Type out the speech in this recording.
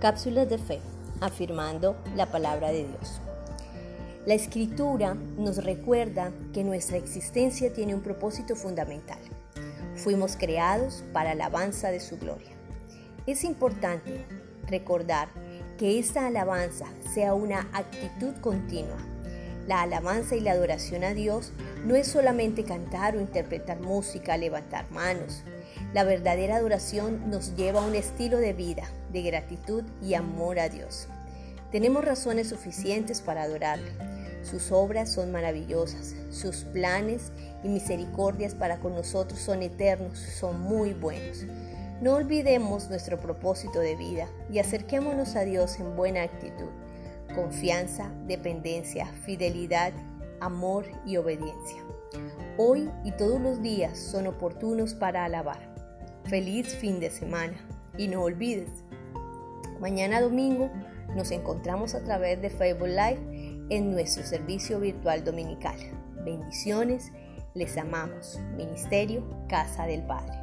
Cápsulas de fe, afirmando la palabra de Dios. La escritura nos recuerda que nuestra existencia tiene un propósito fundamental. Fuimos creados para alabanza de su gloria. Es importante recordar que esta alabanza sea una actitud continua. La alabanza y la adoración a Dios no es solamente cantar o interpretar música, levantar manos. La verdadera adoración nos lleva a un estilo de vida, de gratitud y amor a Dios. Tenemos razones suficientes para adorarle. Sus obras son maravillosas, sus planes y misericordias para con nosotros son eternos, son muy buenos. No olvidemos nuestro propósito de vida y acerquémonos a Dios en buena actitud, confianza, dependencia, fidelidad, amor y obediencia. Hoy y todos los días son oportunos para alabar. Feliz fin de semana y no olvides, mañana domingo nos encontramos a través de Facebook Live en nuestro servicio virtual dominical. Bendiciones, les amamos. Ministerio Casa del Padre.